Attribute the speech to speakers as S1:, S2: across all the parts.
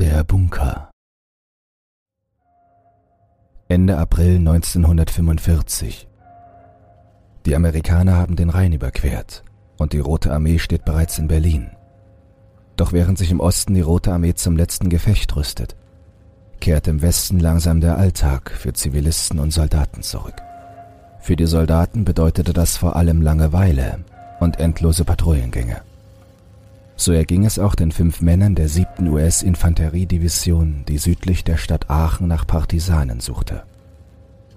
S1: Der Bunker Ende April 1945 Die Amerikaner haben den Rhein überquert und die Rote Armee steht bereits in Berlin. Doch während sich im Osten die Rote Armee zum letzten Gefecht rüstet, kehrt im Westen langsam der Alltag für Zivilisten und Soldaten zurück. Für die Soldaten bedeutete das vor allem Langeweile und endlose Patrouillengänge. So erging es auch den fünf Männern der 7. US-Infanteriedivision, die südlich der Stadt Aachen nach Partisanen suchte.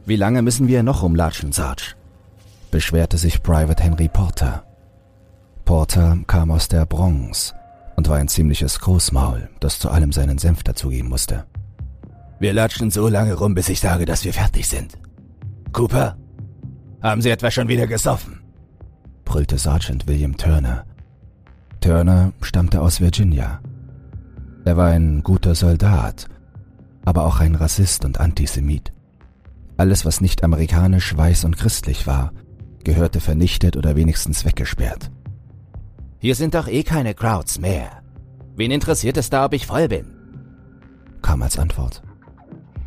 S1: Wie lange müssen wir noch rumlatschen, Sarge? beschwerte sich Private Henry Porter. Porter kam aus der Bronx und war ein ziemliches Großmaul, das zu allem seinen Senf dazugeben musste. Wir latschen so lange rum, bis ich sage, dass wir fertig sind. Cooper, haben Sie etwa schon wieder gesoffen? brüllte Sergeant William Turner, Turner stammte aus Virginia. Er war ein guter Soldat, aber auch ein Rassist und Antisemit. Alles, was nicht amerikanisch, weiß und christlich war, gehörte vernichtet oder wenigstens weggesperrt. Hier sind doch eh keine Crowds mehr. Wen interessiert es da, ob ich voll bin? kam als Antwort.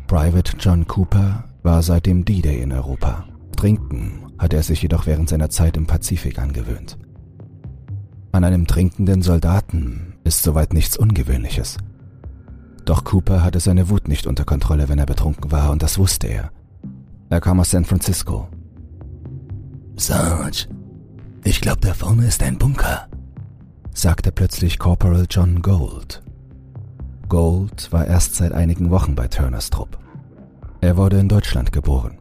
S1: Private John Cooper war seit dem D-Day in Europa. Trinken hatte er sich jedoch während seiner Zeit im Pazifik angewöhnt. An einem trinkenden Soldaten ist soweit nichts Ungewöhnliches. Doch Cooper hatte seine Wut nicht unter Kontrolle, wenn er betrunken war, und das wusste er. Er kam aus San Francisco. Sarge, ich glaube, da vorne ist ein Bunker, sagte plötzlich Corporal John Gold. Gold war erst seit einigen Wochen bei Turners Trupp. Er wurde in Deutschland geboren.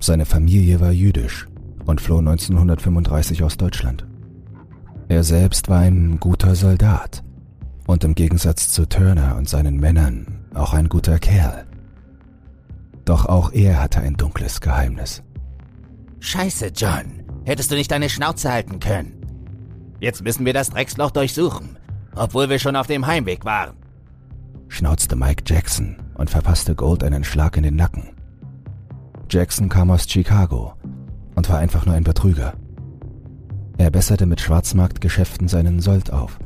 S1: Seine Familie war jüdisch und floh 1935 aus Deutschland. Er selbst war ein guter Soldat und im Gegensatz zu Turner und seinen Männern auch ein guter Kerl. Doch auch er hatte ein dunkles Geheimnis.
S2: Scheiße, John. Hättest du nicht deine Schnauze halten können? Jetzt müssen wir das Drecksloch durchsuchen, obwohl wir schon auf dem Heimweg waren.
S1: Schnauzte Mike Jackson und verpasste Gold einen Schlag in den Nacken. Jackson kam aus Chicago und war einfach nur ein Betrüger. Er besserte mit Schwarzmarktgeschäften seinen Sold auf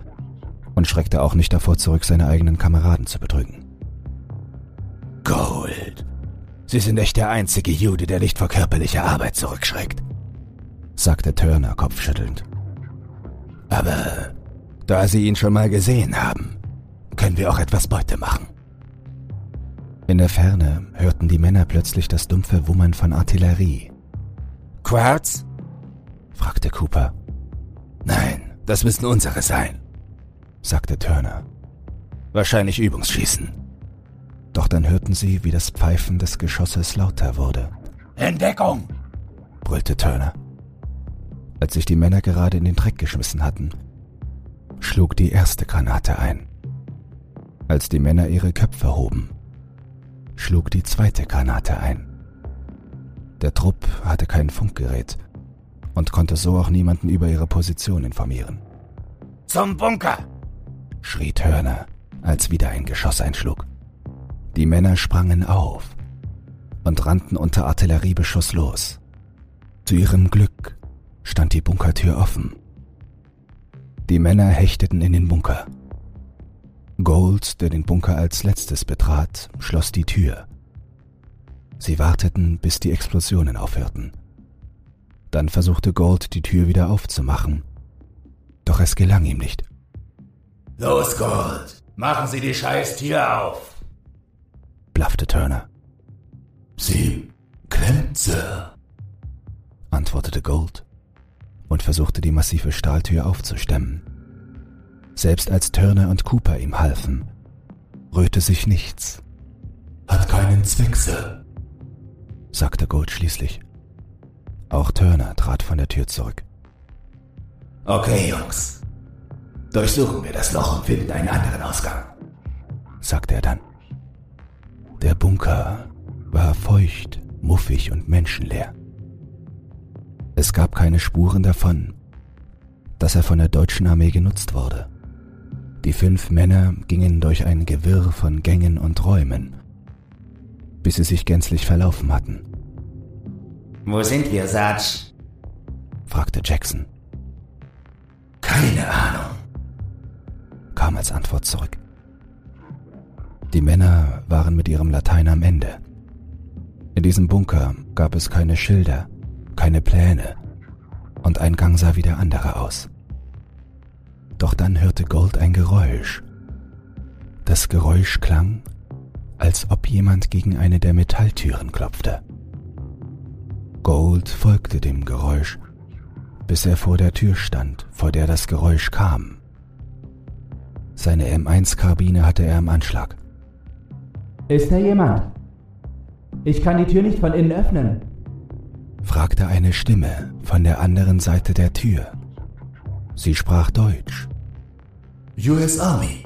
S1: und schreckte auch nicht davor zurück, seine eigenen Kameraden zu betrügen.
S3: Gold. Sie sind echt der einzige Jude, der nicht vor körperlicher Arbeit zurückschreckt, sagte Turner kopfschüttelnd. Aber da Sie ihn schon mal gesehen haben, können wir auch etwas Beute machen.
S1: In der Ferne hörten die Männer plötzlich das dumpfe Wummern von Artillerie.
S3: Quartz?
S1: fragte Cooper.
S3: Nein, das müssen unsere sein, sagte Turner. Wahrscheinlich Übungsschießen.
S1: Doch dann hörten sie, wie das Pfeifen des Geschosses lauter wurde.
S3: Entdeckung!
S1: brüllte Turner. Als sich die Männer gerade in den Dreck geschmissen hatten, schlug die erste Granate ein. Als die Männer ihre Köpfe hoben, schlug die zweite Granate ein. Der Trupp hatte kein Funkgerät und konnte so auch niemanden über ihre Position informieren.
S3: Zum Bunker!
S1: schrie Turner, als wieder ein Geschoss einschlug. Die Männer sprangen auf und rannten unter Artilleriebeschuss los. Zu ihrem Glück stand die Bunkertür offen. Die Männer hechteten in den Bunker. Gold, der den Bunker als letztes betrat, schloss die Tür. Sie warteten, bis die Explosionen aufhörten. Dann versuchte Gold, die Tür wieder aufzumachen. Doch es gelang ihm nicht.
S3: Los, Gold! Machen Sie die scheiß Tür auf!
S1: blaffte Turner.
S3: Sie klemmt, Sir,
S1: antwortete Gold und versuchte die massive Stahltür aufzustemmen. Selbst als Turner und Cooper ihm halfen, rührte sich nichts.
S3: Hat keinen Zweck, Sir,
S1: sagte Gold schließlich. Auch Turner trat von der Tür zurück.
S3: Okay, Jungs. Durchsuchen wir das Loch und finden einen anderen Ausgang,
S1: sagte er dann. Der Bunker war feucht, muffig und menschenleer. Es gab keine Spuren davon, dass er von der deutschen Armee genutzt wurde. Die fünf Männer gingen durch ein Gewirr von Gängen und Räumen, bis sie sich gänzlich verlaufen hatten.
S2: Wo sind wir, Sarge?
S1: fragte Jackson.
S3: Keine Ahnung,
S1: kam als Antwort zurück. Die Männer waren mit ihrem Latein am Ende. In diesem Bunker gab es keine Schilder, keine Pläne und ein Gang sah wie der andere aus. Doch dann hörte Gold ein Geräusch. Das Geräusch klang, als ob jemand gegen eine der Metalltüren klopfte. Gold folgte dem Geräusch, bis er vor der Tür stand, vor der das Geräusch kam. Seine M1-Karbine hatte er im Anschlag.
S4: Ist da jemand? Ich kann die Tür nicht von innen öffnen,
S1: fragte eine Stimme von der anderen Seite der Tür. Sie sprach Deutsch.
S3: US Army,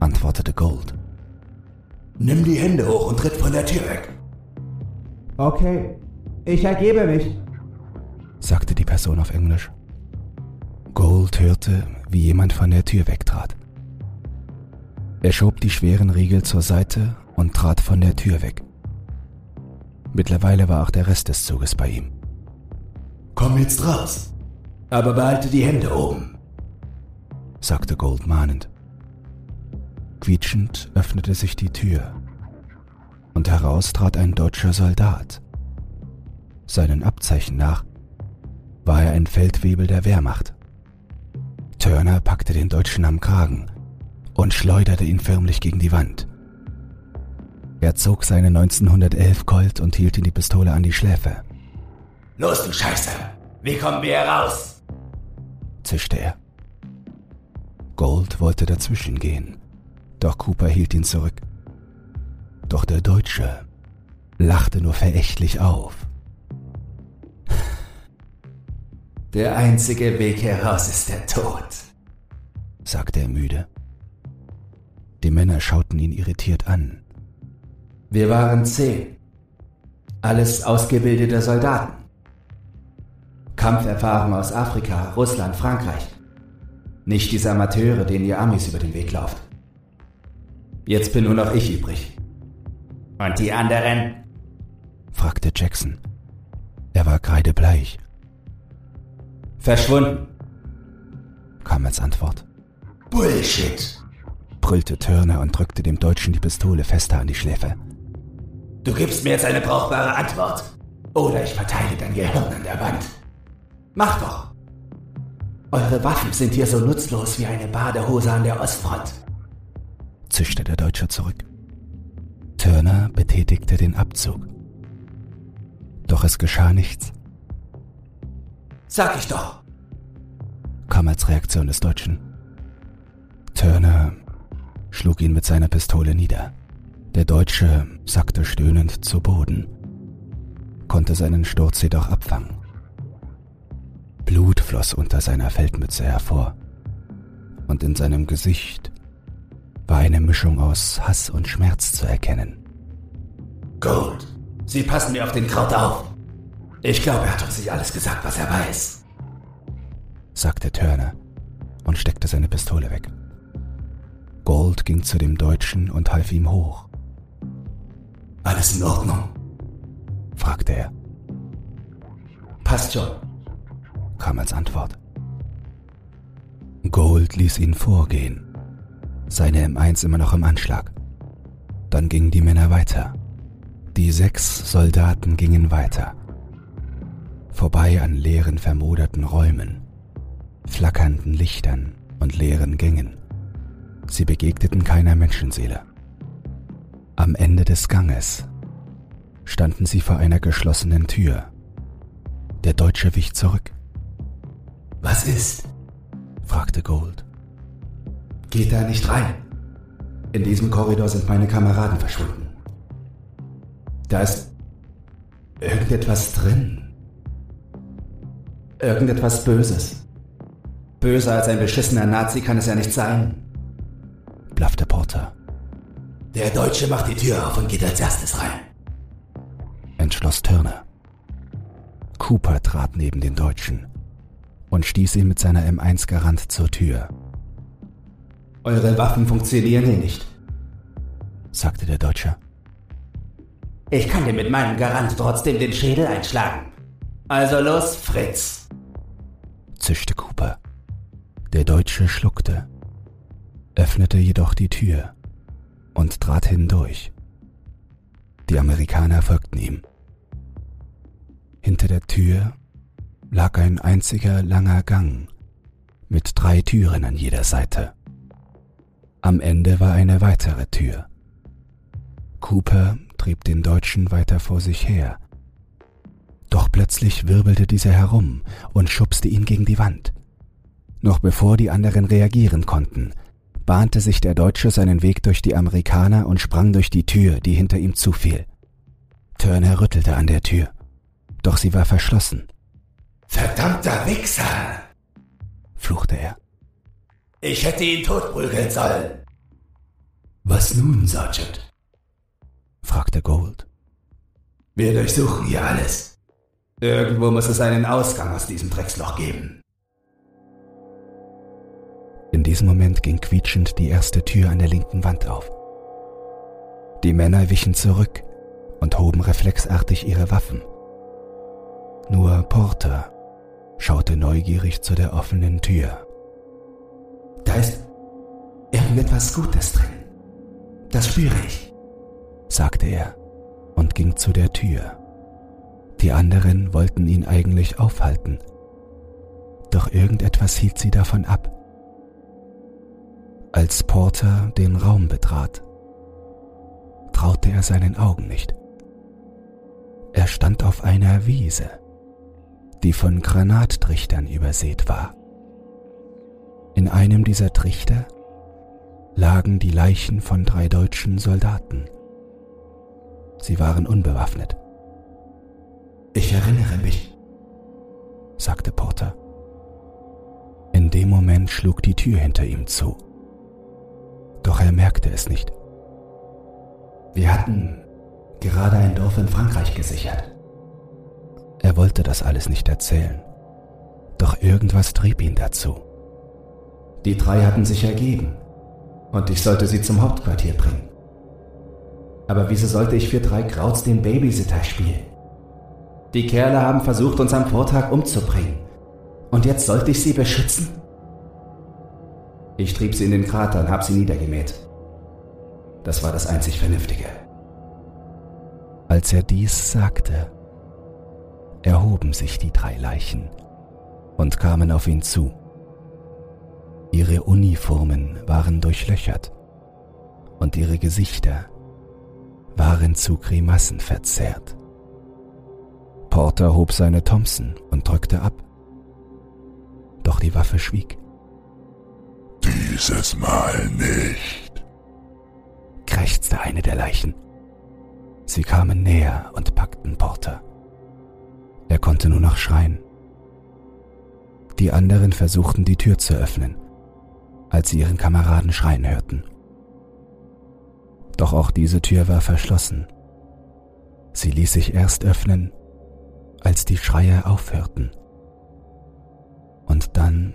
S1: antwortete Gold.
S3: Nimm die Hände hoch und tritt von der Tür weg.
S4: Okay, ich ergebe mich,
S1: sagte die Person auf Englisch. Gold hörte, wie jemand von der Tür wegtrat. Er schob die schweren Riegel zur Seite und trat von der Tür weg. Mittlerweile war auch der Rest des Zuges bei ihm.
S3: Komm jetzt raus, aber behalte die Hände oben,
S1: sagte Gold mahnend. Quietschend öffnete sich die Tür und heraus trat ein deutscher Soldat. Seinen Abzeichen nach war er ein Feldwebel der Wehrmacht. Turner packte den Deutschen am Kragen und schleuderte ihn förmlich gegen die Wand. Er zog seine 1911 Colt und hielt ihm die Pistole an die Schläfe.
S3: Los, du Scheiße! Wie kommen wir heraus?
S1: zischte er. Gold wollte dazwischen gehen, doch Cooper hielt ihn zurück. Doch der Deutsche lachte nur verächtlich auf.
S3: Der einzige Weg heraus ist der Tod,
S1: sagte er müde. Die Männer schauten ihn irritiert an.
S2: Wir waren zehn. Alles ausgebildete Soldaten. Kampferfahrung aus Afrika, Russland, Frankreich. Nicht diese Amateure, denen ihr Amis über den Weg lauft. Jetzt bin nur noch ich übrig. Und die anderen?
S1: fragte Jackson. Er war kreidebleich.
S2: Verschwunden,
S1: kam als Antwort.
S3: Bullshit,
S1: brüllte Turner und drückte dem Deutschen die Pistole fester an die Schläfe.
S3: Du gibst mir jetzt eine brauchbare Antwort. Oder ich verteile dein Gehirn an der Wand. Mach doch. Eure Waffen sind hier so nutzlos wie eine Badehose an der Ostfront.
S1: zischte der Deutsche zurück. Turner betätigte den Abzug. Doch es geschah nichts.
S3: Sag ich doch,
S1: kam als Reaktion des Deutschen. Turner schlug ihn mit seiner Pistole nieder. Der Deutsche sackte stöhnend zu Boden, konnte seinen Sturz jedoch abfangen. Blut floss unter seiner Feldmütze hervor, und in seinem Gesicht war eine Mischung aus Hass und Schmerz zu erkennen.
S3: Gold, Sie passen mir auf den Kraut auf. Ich glaube, er hat uns nicht alles gesagt, was er weiß,
S1: sagte Turner und steckte seine Pistole weg. Gold ging zu dem Deutschen und half ihm hoch.
S3: Alles in Ordnung?
S1: fragte er.
S2: Passt schon,
S1: kam als Antwort. Gold ließ ihn vorgehen, seine M1 immer noch im Anschlag. Dann gingen die Männer weiter. Die sechs Soldaten gingen weiter. Vorbei an leeren, vermoderten Räumen, flackernden Lichtern und leeren Gängen. Sie begegneten keiner Menschenseele. Am Ende des Ganges standen sie vor einer geschlossenen Tür. Der Deutsche wich zurück.
S3: Was ist?
S1: fragte Gold.
S2: Geht da nicht rein. In diesem Korridor sind meine Kameraden verschwunden. Da ist irgendetwas drin. Irgendetwas Böses. Böser als ein beschissener Nazi kann es ja nicht sein,
S1: blaffte Porter.
S3: Der Deutsche macht die Tür auf und geht als erstes rein,
S1: entschloss Turner. Cooper trat neben den Deutschen und stieß ihn mit seiner M1 Garant zur Tür.
S2: Eure Waffen funktionieren hier nicht,
S1: sagte der Deutsche.
S2: Ich kann dir mit meinem Garant trotzdem den Schädel einschlagen. Also los, Fritz,
S1: zischte Cooper. Der Deutsche schluckte, öffnete jedoch die Tür und trat hindurch. Die Amerikaner folgten ihm. Hinter der Tür lag ein einziger langer Gang mit drei Türen an jeder Seite. Am Ende war eine weitere Tür. Cooper trieb den Deutschen weiter vor sich her. Doch plötzlich wirbelte dieser herum und schubste ihn gegen die Wand. Noch bevor die anderen reagieren konnten, bahnte sich der Deutsche seinen Weg durch die Amerikaner und sprang durch die Tür, die hinter ihm zufiel. Turner rüttelte an der Tür, doch sie war verschlossen.
S3: Verdammter Wichser! fluchte er. Ich hätte ihn totprügeln sollen. Was nun, Sergeant? fragte Gold. Wir durchsuchen hier alles. Irgendwo muss es einen Ausgang aus diesem Drecksloch geben.
S1: In diesem Moment ging quietschend die erste Tür an der linken Wand auf. Die Männer wichen zurück und hoben reflexartig ihre Waffen. Nur Porter schaute neugierig zu der offenen Tür.
S3: Da ist irgendetwas Gutes drin. Das spüre ich,
S1: sagte er und ging zu der Tür. Die anderen wollten ihn eigentlich aufhalten, doch irgendetwas hielt sie davon ab. Als Porter den Raum betrat, traute er seinen Augen nicht. Er stand auf einer Wiese, die von Granattrichtern übersät war. In einem dieser Trichter lagen die Leichen von drei deutschen Soldaten. Sie waren unbewaffnet.
S3: Ich erinnere mich,
S1: sagte Porter. In dem Moment schlug die Tür hinter ihm zu. Doch er merkte es nicht.
S2: Wir hatten gerade ein Dorf in Frankreich gesichert.
S1: Er wollte das alles nicht erzählen. Doch irgendwas trieb ihn dazu.
S2: Die drei hatten sich ergeben und ich sollte sie zum Hauptquartier bringen. Aber wieso sollte ich für drei Krauts den Babysitter spielen? Die Kerle haben versucht, uns am Vortag umzubringen. Und jetzt sollte ich sie beschützen? Ich trieb sie in den Krater und hab sie niedergemäht. Das war das einzig Vernünftige.
S1: Als er dies sagte, erhoben sich die drei Leichen und kamen auf ihn zu. Ihre Uniformen waren durchlöchert und ihre Gesichter waren zu Grimassen verzerrt. Porter hob seine Thompson und drückte ab. Doch die Waffe schwieg.
S3: Dieses Mal nicht,
S1: krächzte eine der Leichen. Sie kamen näher und packten Porter. Er konnte nur noch schreien. Die anderen versuchten die Tür zu öffnen, als sie ihren Kameraden schreien hörten. Doch auch diese Tür war verschlossen. Sie ließ sich erst öffnen, als die Schreie aufhörten. Und dann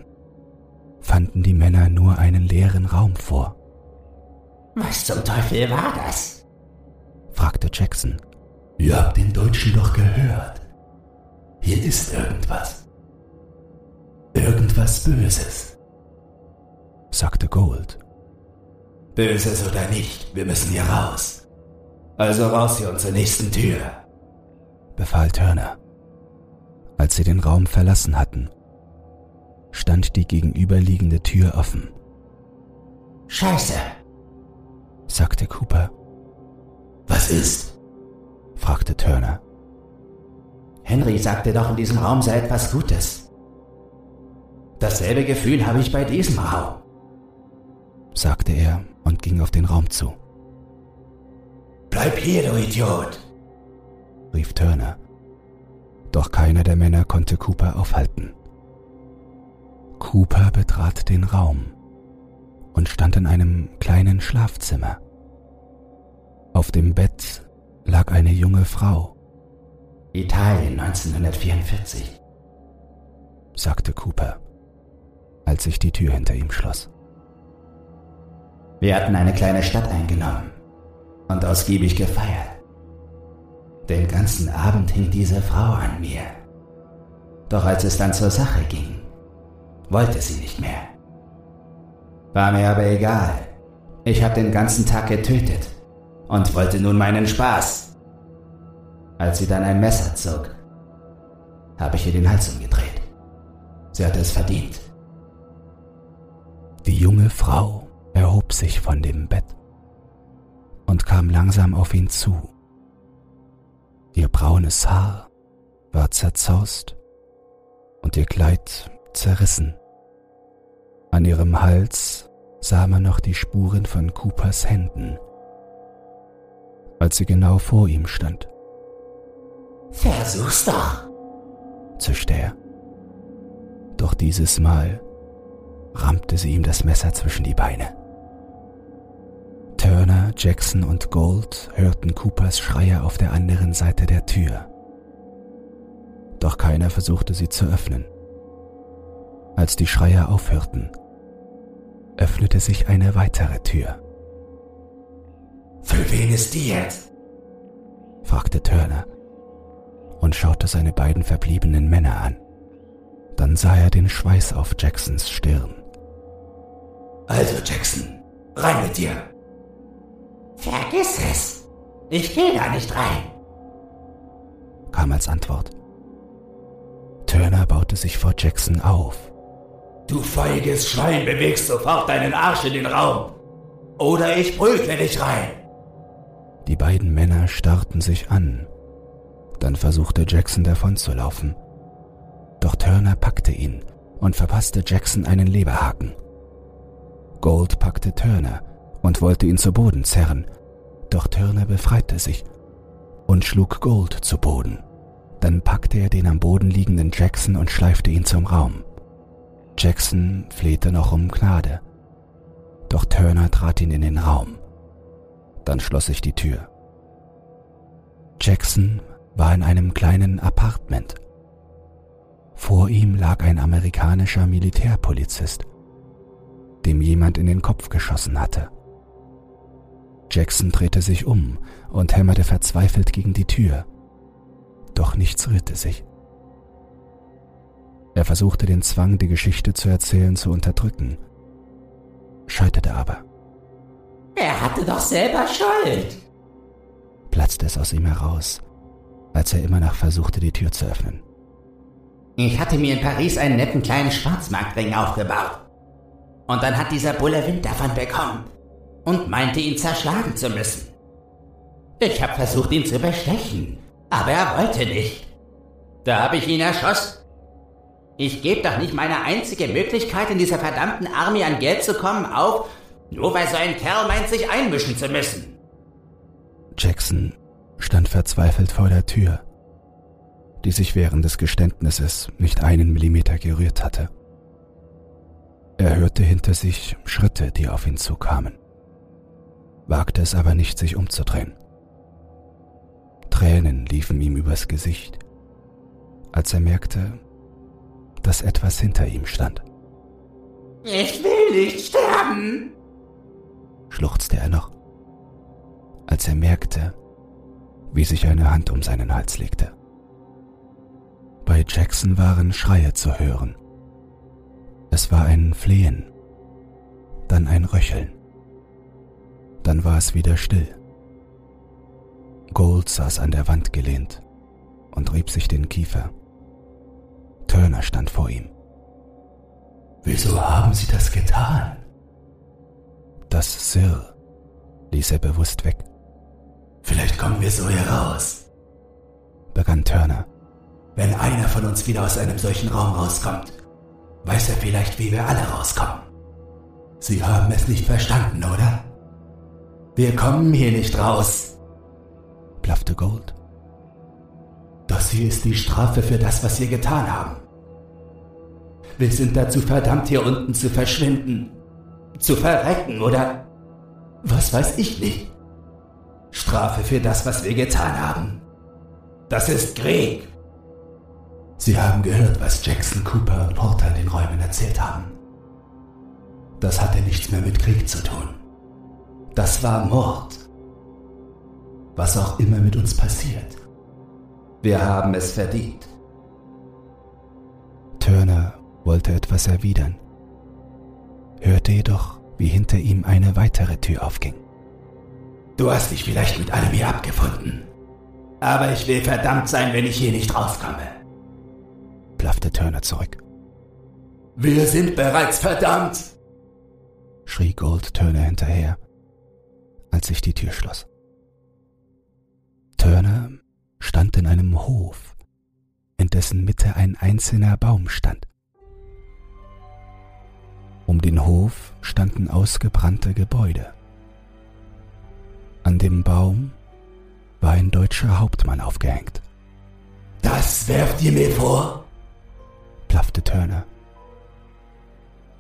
S1: fanden die Männer nur einen leeren Raum vor.
S3: Was zum Teufel war das?
S1: fragte Jackson.
S3: Ihr habt den Deutschen doch gehört. Hier ist irgendwas. Irgendwas Böses, sagte Gold. Böses oder nicht, wir müssen hier raus. Also raus hier und zur nächsten Tür,
S1: befahl Turner. Als sie den Raum verlassen hatten, stand die gegenüberliegende Tür offen.
S3: Scheiße,
S1: sagte Cooper.
S3: Was ist?
S1: fragte Turner.
S2: Henry sagte doch, in diesem Raum sei etwas Gutes. Dasselbe Gefühl habe ich bei diesem Raum,
S1: sagte er und ging auf den Raum zu.
S3: Bleib hier, du Idiot,
S1: rief Turner. Doch keiner der Männer konnte Cooper aufhalten. Cooper betrat den Raum und stand in einem kleinen Schlafzimmer. Auf dem Bett lag eine junge Frau.
S2: Italien 1944,
S1: sagte Cooper, als sich die Tür hinter ihm schloss.
S2: Wir hatten eine kleine Stadt eingenommen und ausgiebig gefeiert. Den ganzen Abend hing diese Frau an mir. Doch als es dann zur Sache ging, wollte sie nicht mehr. War mir aber egal, Ich habe den ganzen Tag getötet und wollte nun meinen Spaß. Als sie dann ein Messer zog, habe ich ihr den Hals umgedreht. Sie hatte es verdient.
S1: Die junge Frau erhob sich von dem Bett und kam langsam auf ihn zu. Ihr braunes Haar war zerzaust und ihr Kleid zerrissen. An ihrem Hals sah man noch die Spuren von Coopers Händen, als sie genau vor ihm stand.
S2: Versuch's doch,
S1: zischte er. Doch dieses Mal rammte sie ihm das Messer zwischen die Beine. Jackson und Gold hörten Coopers Schreie auf der anderen Seite der Tür. Doch keiner versuchte sie zu öffnen. Als die Schreie aufhörten, öffnete sich eine weitere Tür.
S2: Für wen ist die jetzt?
S1: fragte Turner und schaute seine beiden verbliebenen Männer an. Dann sah er den Schweiß auf Jacksons Stirn.
S2: Also Jackson, rein mit dir. Vergiss es. Ich gehe da nicht rein.
S1: kam als Antwort. Turner baute sich vor Jackson auf.
S2: Du feiges Schwein bewegst sofort deinen Arsch in den Raum. Oder ich prügle dich rein.
S1: Die beiden Männer starrten sich an. Dann versuchte Jackson davonzulaufen. Doch Turner packte ihn und verpasste Jackson einen Leberhaken. Gold packte Turner und wollte ihn zu Boden zerren, doch Turner befreite sich und schlug Gold zu Boden. Dann packte er den am Boden liegenden Jackson und schleifte ihn zum Raum. Jackson flehte noch um Gnade, doch Turner trat ihn in den Raum. Dann schloss sich die Tür. Jackson war in einem kleinen Apartment. Vor ihm lag ein amerikanischer Militärpolizist dem jemand in den Kopf geschossen hatte. Jackson drehte sich um und hämmerte verzweifelt gegen die Tür. Doch nichts rührte sich. Er versuchte den Zwang, die Geschichte zu erzählen, zu unterdrücken, scheiterte aber.
S2: Er hatte doch selber Schuld,
S1: platzte es aus ihm heraus, als er immer noch versuchte, die Tür zu öffnen.
S2: Ich hatte mir in Paris einen netten kleinen Schwarzmarktring aufgebaut. Und dann hat dieser Bulle Wind davon bekommen und meinte ihn zerschlagen zu müssen. Ich habe versucht, ihn zu bestechen, aber er wollte nicht. Da habe ich ihn erschossen. Ich gebe doch nicht meine einzige Möglichkeit, in dieser verdammten Armee an Geld zu kommen, auf, nur weil so ein Kerl meint, sich einmischen zu müssen.
S1: Jackson stand verzweifelt vor der Tür, die sich während des Geständnisses nicht einen Millimeter gerührt hatte. Er hörte hinter sich Schritte, die auf ihn zukamen, wagte es aber nicht, sich umzudrehen. Tränen liefen ihm übers Gesicht, als er merkte, dass etwas hinter ihm stand.
S2: Ich will nicht sterben,
S1: schluchzte er noch, als er merkte, wie sich eine Hand um seinen Hals legte. Bei Jackson waren Schreie zu hören. Es war ein Flehen, dann ein Röcheln. Dann war es wieder still. Gold saß an der Wand gelehnt und rieb sich den Kiefer. Turner stand vor ihm.
S2: Wieso haben Sie das getan?
S1: Das Sir ließ er bewusst weg.
S2: Vielleicht kommen wir so heraus,
S1: begann Turner.
S2: Wenn einer von uns wieder aus einem solchen Raum rauskommt, weiß er vielleicht, wie wir alle rauskommen. Sie haben es nicht verstanden, oder? Wir kommen hier nicht raus,
S1: blaffte Gold.
S2: Das hier ist die Strafe für das, was wir getan haben. Wir sind dazu verdammt, hier unten zu verschwinden, zu verrecken oder was weiß ich nicht. Strafe für das, was wir getan haben. Das ist Krieg. Sie haben gehört, was Jackson, Cooper und Porter in den Räumen erzählt haben. Das hatte nichts mehr mit Krieg zu tun. Das war Mord. Was auch immer mit uns passiert. Wir haben es verdient.
S1: Turner wollte etwas erwidern, hörte jedoch wie hinter ihm eine weitere Tür aufging.
S2: Du hast dich vielleicht mit allem hier abgefunden. Aber ich will verdammt sein, wenn ich hier nicht rauskomme.
S1: Blaffte Turner zurück.
S2: Wir sind bereits verdammt!
S1: schrie Gold Turner hinterher, als sich die Tür schloss. Turner stand in einem Hof, in dessen Mitte ein einzelner Baum stand. Um den Hof standen ausgebrannte Gebäude. An dem Baum war ein deutscher Hauptmann aufgehängt.
S2: Das werft ihr mir vor?
S1: plaffte Turner.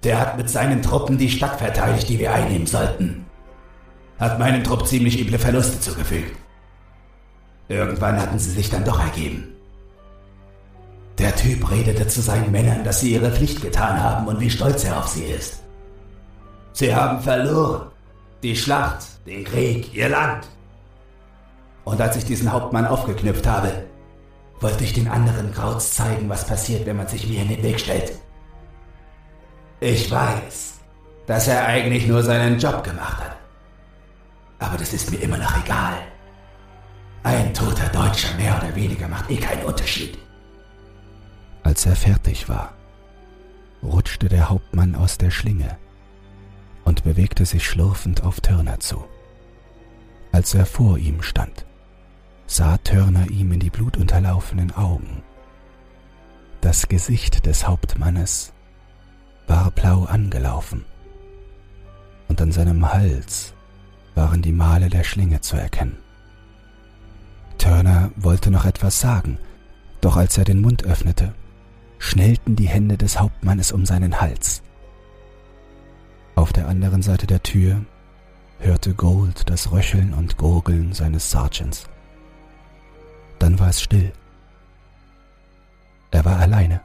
S2: Der hat mit seinen Truppen die Stadt verteidigt, die wir einnehmen sollten. Hat meinen Trupp ziemlich üble Verluste zugefügt. Irgendwann hatten sie sich dann doch ergeben. Der Typ redete zu seinen Männern, dass sie ihre Pflicht getan haben und wie stolz er auf sie ist. Sie haben verloren. Die Schlacht, den Krieg, ihr Land. Und als ich diesen Hauptmann aufgeknüpft habe, wollte ich den anderen Krauts zeigen, was passiert, wenn man sich mir in den Weg stellt. Ich weiß, dass er eigentlich nur seinen Job gemacht hat. Aber das ist mir immer noch egal. Ein toter Deutscher mehr oder weniger macht eh keinen Unterschied.
S1: Als er fertig war, rutschte der Hauptmann aus der Schlinge und bewegte sich schlurfend auf Turner zu. Als er vor ihm stand, sah Turner ihm in die blutunterlaufenen Augen. Das Gesicht des Hauptmannes war blau angelaufen, und an seinem Hals waren die Male der Schlinge zu erkennen. Turner wollte noch etwas sagen, doch als er den Mund öffnete, schnellten die Hände des Hauptmannes um seinen Hals. Auf der anderen Seite der Tür hörte Gold das Röcheln und Gurgeln seines Sergeants. Dann war es still. Er war alleine.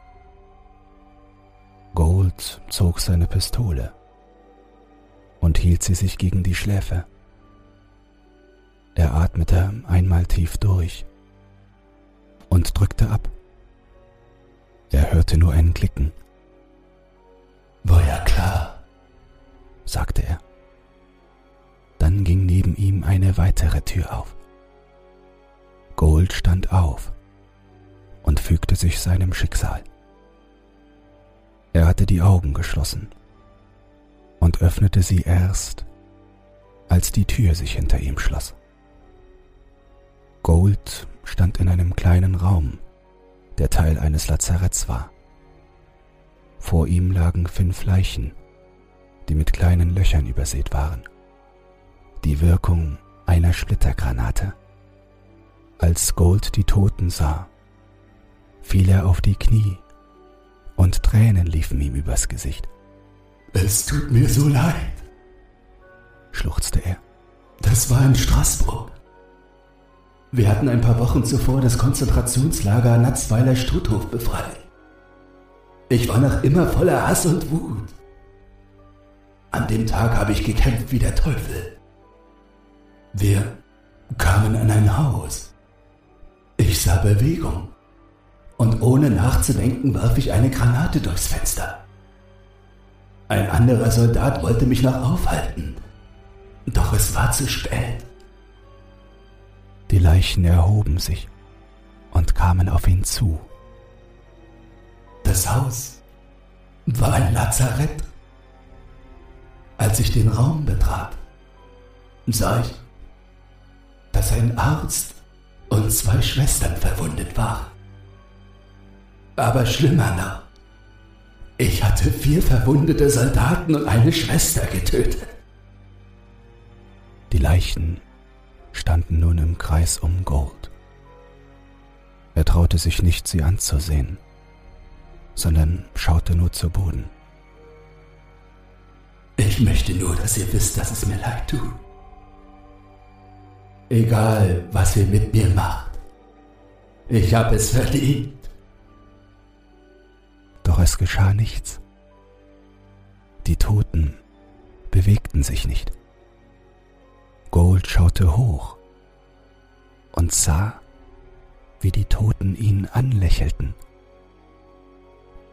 S1: Gold zog seine Pistole und hielt sie sich gegen die Schläfe. Er atmete einmal tief durch und drückte ab. Er hörte nur ein Klicken.
S2: War ja klar,
S1: sagte er. Dann ging neben ihm eine weitere Tür auf. Gold stand auf und fügte sich seinem Schicksal. Er hatte die Augen geschlossen und öffnete sie erst, als die Tür sich hinter ihm schloss. Gold stand in einem kleinen Raum, der Teil eines Lazaretts war. Vor ihm lagen fünf Leichen, die mit kleinen Löchern übersät waren. Die Wirkung einer Splittergranate. Als Gold die Toten sah, fiel er auf die Knie und Tränen liefen ihm übers Gesicht.
S2: Es tut mir so leid, schluchzte er. Das war in Straßburg. Wir hatten ein paar Wochen zuvor das Konzentrationslager Natzweiler Struthof befreit. Ich war noch immer voller Hass und Wut. An dem Tag habe ich gekämpft wie der Teufel. Wir kamen an ein Haus. Ich sah Bewegung. Und ohne nachzudenken warf ich eine Granate durchs Fenster. Ein anderer Soldat wollte mich noch aufhalten. Doch es war zu spät.
S1: Die Leichen erhoben sich und kamen auf ihn zu.
S2: Das Haus war ein Lazarett. Als ich den Raum betrat, sah ich, dass ein Arzt und zwei Schwestern verwundet waren. Aber schlimmer noch, ich hatte vier verwundete Soldaten und eine Schwester getötet.
S1: Die Leichen standen nun im Kreis um Gold. Er traute sich nicht, sie anzusehen, sondern schaute nur zu Boden.
S2: Ich möchte nur, dass ihr wisst, dass es mir leid tut. Egal, was ihr mit mir macht. Ich habe es verdient.
S1: Doch es geschah nichts. Die Toten bewegten sich nicht. Gold schaute hoch und sah, wie die Toten ihn anlächelten.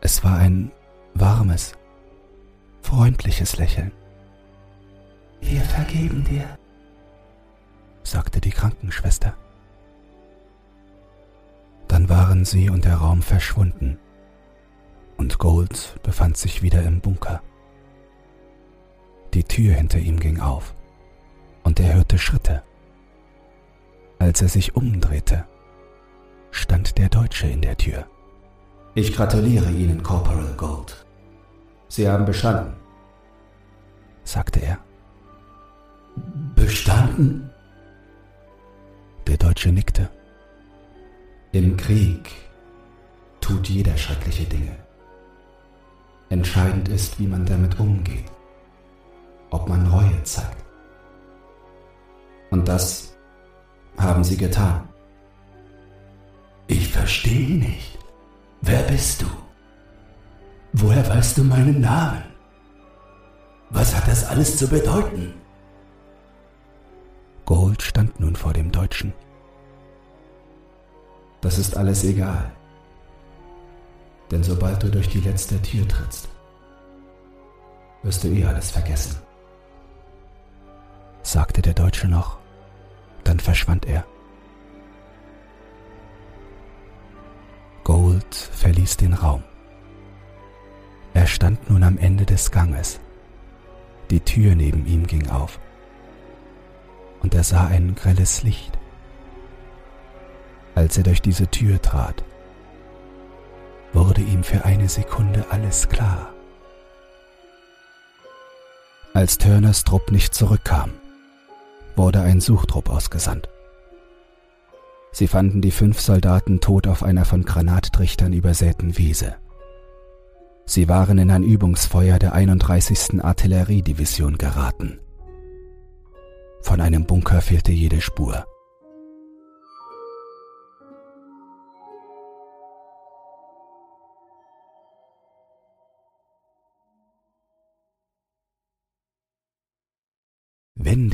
S1: Es war ein warmes, freundliches Lächeln,
S2: Wir vergeben dir, sagte die Krankenschwester.
S1: Dann waren sie und der Raum verschwunden und Gold befand sich wieder im Bunker. Die Tür hinter ihm ging auf und er hörte Schritte. Als er sich umdrehte, stand der Deutsche in der Tür.
S2: Ich gratuliere Ihnen, Corporal Gold. Sie haben bestanden, sagte er. Bestanden?
S1: Der Deutsche nickte.
S2: Im Krieg tut jeder schreckliche Dinge. Entscheidend ist, wie man damit umgeht, ob man Reue zeigt. Und das haben sie getan. Ich verstehe nicht. Wer bist du? Woher weißt du meinen Namen? Was hat das alles zu bedeuten?
S1: Gold stand nun vor dem Deutschen.
S2: Das ist alles egal. Denn sobald du durch die letzte Tür trittst, wirst du eh alles vergessen.
S1: Sagte der Deutsche noch, dann verschwand er. Gold verließ den Raum. Er stand nun am Ende des Ganges. Die Tür neben ihm ging auf. Und er sah ein grelles Licht. Als er durch diese Tür trat, wurde ihm für eine Sekunde alles klar. Als Turners Trupp nicht zurückkam, wurde ein Suchtrupp ausgesandt. Sie fanden die fünf Soldaten tot auf einer von Granattrichtern übersäten Wiese. Sie waren in ein Übungsfeuer der 31. Artilleriedivision geraten. Von einem Bunker fehlte jede Spur.